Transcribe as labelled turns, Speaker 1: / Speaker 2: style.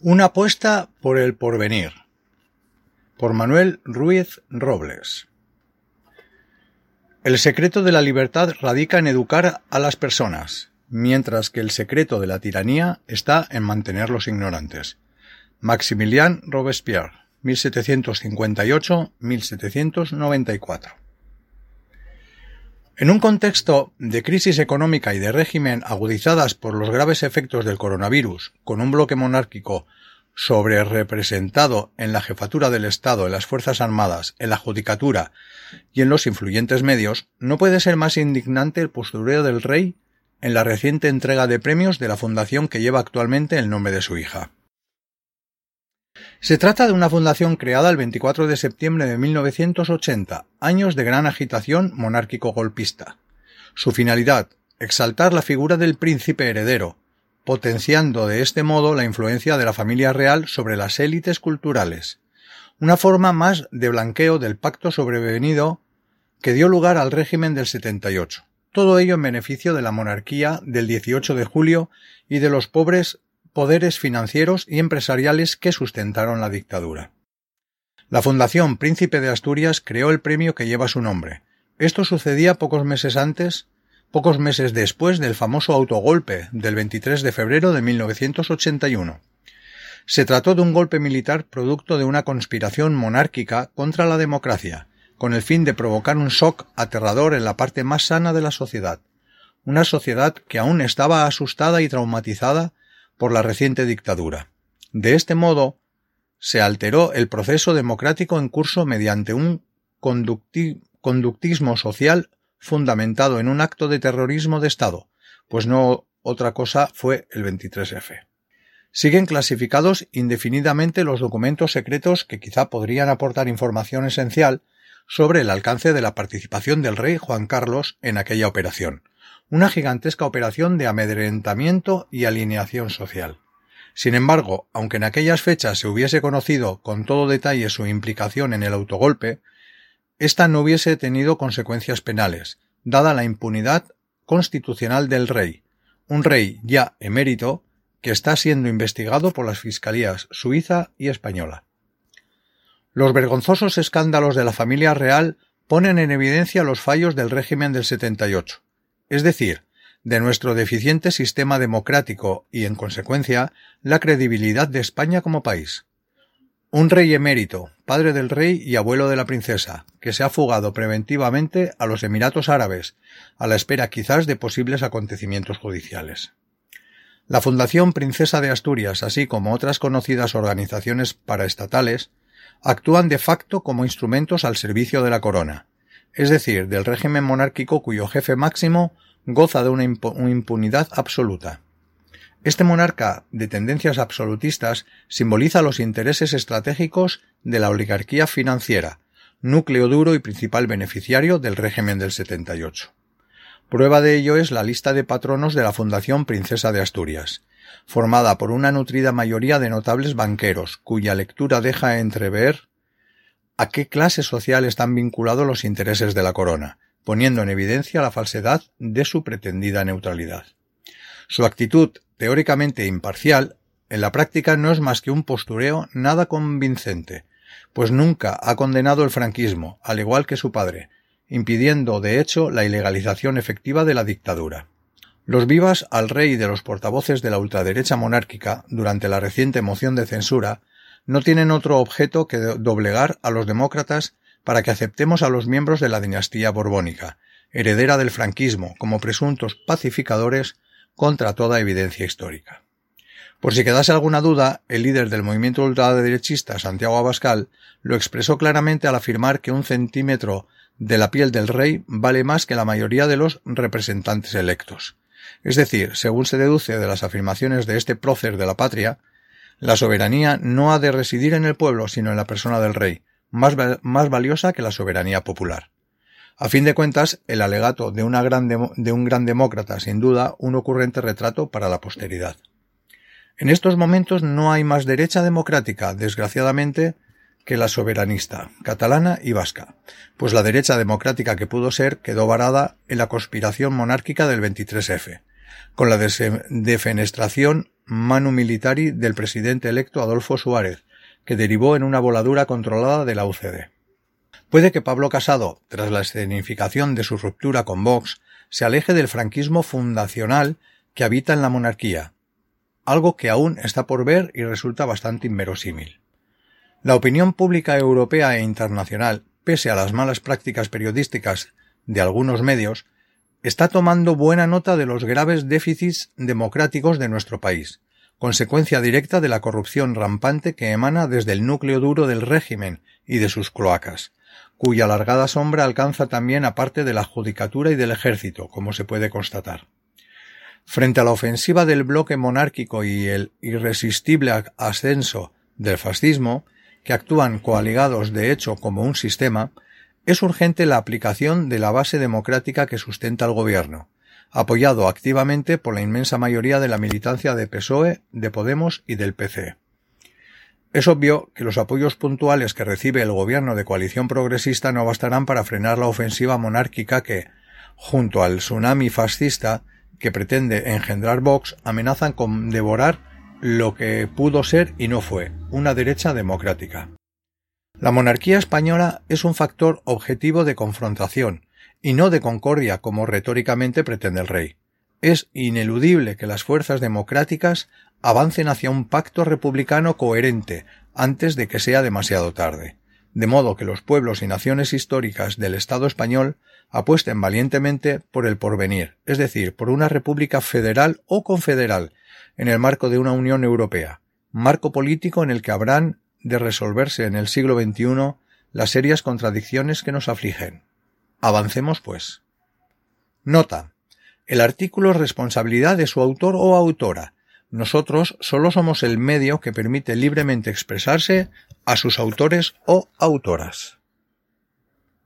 Speaker 1: Una apuesta por el porvenir. Por Manuel Ruiz Robles. El secreto de la libertad radica en educar a las personas, mientras que el secreto de la tiranía está en mantenerlos ignorantes. Maximilien Robespierre, 1758-1794. En un contexto de crisis económica y de régimen agudizadas por los graves efectos del coronavirus, con un bloque monárquico sobre representado en la jefatura del Estado, en las Fuerzas Armadas, en la Judicatura y en los influyentes medios, no puede ser más indignante el postureo del rey en la reciente entrega de premios de la fundación que lleva actualmente el nombre de su hija. Se trata de una fundación creada el 24 de septiembre de 1980, años de gran agitación monárquico-golpista. Su finalidad, exaltar la figura del príncipe heredero, potenciando de este modo la influencia de la familia real sobre las élites culturales. Una forma más de blanqueo del pacto sobrevenido que dio lugar al régimen del 78. Todo ello en beneficio de la monarquía del 18 de julio y de los pobres poderes financieros y empresariales que sustentaron la dictadura. La Fundación Príncipe de Asturias creó el premio que lleva su nombre. Esto sucedía pocos meses antes, pocos meses después del famoso autogolpe del 23 de febrero de 1981. Se trató de un golpe militar producto de una conspiración monárquica contra la democracia, con el fin de provocar un shock aterrador en la parte más sana de la sociedad, una sociedad que aún estaba asustada y traumatizada por la reciente dictadura. De este modo, se alteró el proceso democrático en curso mediante un conductismo social fundamentado en un acto de terrorismo de Estado, pues no otra cosa fue el 23F. Siguen clasificados indefinidamente los documentos secretos que quizá podrían aportar información esencial sobre el alcance de la participación del rey Juan Carlos en aquella operación, una gigantesca operación de amedrentamiento y alineación social. Sin embargo, aunque en aquellas fechas se hubiese conocido con todo detalle su implicación en el autogolpe, ésta no hubiese tenido consecuencias penales, dada la impunidad constitucional del rey, un rey ya emérito que está siendo investigado por las fiscalías suiza y española. Los vergonzosos escándalos de la familia real ponen en evidencia los fallos del régimen del 78, es decir, de nuestro deficiente sistema democrático y, en consecuencia, la credibilidad de España como país. Un rey emérito, padre del rey y abuelo de la princesa, que se ha fugado preventivamente a los Emiratos Árabes, a la espera quizás de posibles acontecimientos judiciales. La Fundación Princesa de Asturias, así como otras conocidas organizaciones paraestatales, actúan de facto como instrumentos al servicio de la corona, es decir, del régimen monárquico cuyo jefe máximo goza de una impunidad absoluta. Este monarca de tendencias absolutistas simboliza los intereses estratégicos de la oligarquía financiera, núcleo duro y principal beneficiario del régimen del 78. Prueba de ello es la lista de patronos de la Fundación Princesa de Asturias, formada por una nutrida mayoría de notables banqueros, cuya lectura deja entrever a qué clase social están vinculados los intereses de la corona, poniendo en evidencia la falsedad de su pretendida neutralidad. Su actitud, teóricamente imparcial, en la práctica no es más que un postureo nada convincente, pues nunca ha condenado el franquismo, al igual que su padre, impidiendo de hecho la ilegalización efectiva de la dictadura. Los vivas al rey de los portavoces de la ultraderecha monárquica durante la reciente moción de censura no tienen otro objeto que doblegar a los demócratas para que aceptemos a los miembros de la dinastía borbónica, heredera del franquismo, como presuntos pacificadores contra toda evidencia histórica. Por si quedase alguna duda, el líder del movimiento ultraderechista, Santiago Abascal, lo expresó claramente al afirmar que un centímetro de la piel del rey vale más que la mayoría de los representantes electos. Es decir, según se deduce de las afirmaciones de este prócer de la patria, la soberanía no ha de residir en el pueblo, sino en la persona del rey, más, valiosa que la soberanía popular. A fin de cuentas, el alegato de, de un gran demócrata, sin duda, un ocurrente retrato para la posteridad. En estos momentos no hay más derecha democrática, desgraciadamente, que la soberanista, catalana y vasca, pues la derecha democrática que pudo ser quedó varada en la conspiración monárquica del 23F, con la defenestración manu militari del presidente electo Adolfo Suárez, que derivó en una voladura controlada de la UCD. Puede que Pablo Casado, tras la escenificación de su ruptura con Vox, se aleje del franquismo fundacional que habita en la monarquía, algo que aún está por ver y resulta bastante inverosímil. La opinión pública europea e internacional, pese a las malas prácticas periodísticas de algunos medios, está tomando buena nota de los graves déficits democráticos de nuestro país, consecuencia directa de la corrupción rampante que emana desde el núcleo duro del régimen y de sus cloacas, cuya largada sombra alcanza también a parte de la judicatura y del ejército, como se puede constatar. Frente a la ofensiva del bloque monárquico y el irresistible ascenso del fascismo, que actúan coaligados de hecho como un sistema, es urgente la aplicación de la base democrática que sustenta el gobierno, apoyado activamente por la inmensa mayoría de la militancia de PSOE, de Podemos y del PC. Es obvio que los apoyos puntuales que recibe el gobierno de coalición progresista no bastarán para frenar la ofensiva monárquica que, junto al tsunami fascista que pretende engendrar Vox, amenazan con devorar lo que pudo ser y no fue, una derecha democrática. La monarquía española es un factor objetivo de confrontación, y no de concordia como retóricamente pretende el rey. Es ineludible que las fuerzas democráticas avancen hacia un pacto republicano coherente antes de que sea demasiado tarde, de modo que los pueblos y naciones históricas del Estado español apuesten valientemente por el porvenir, es decir, por una república federal o confederal, en el marco de una Unión Europea, marco político en el que habrán de resolverse en el siglo XXI las serias contradicciones que nos afligen. Avancemos, pues. Nota. El artículo es responsabilidad de su autor o autora. Nosotros solo somos el medio que permite libremente expresarse a sus autores o autoras.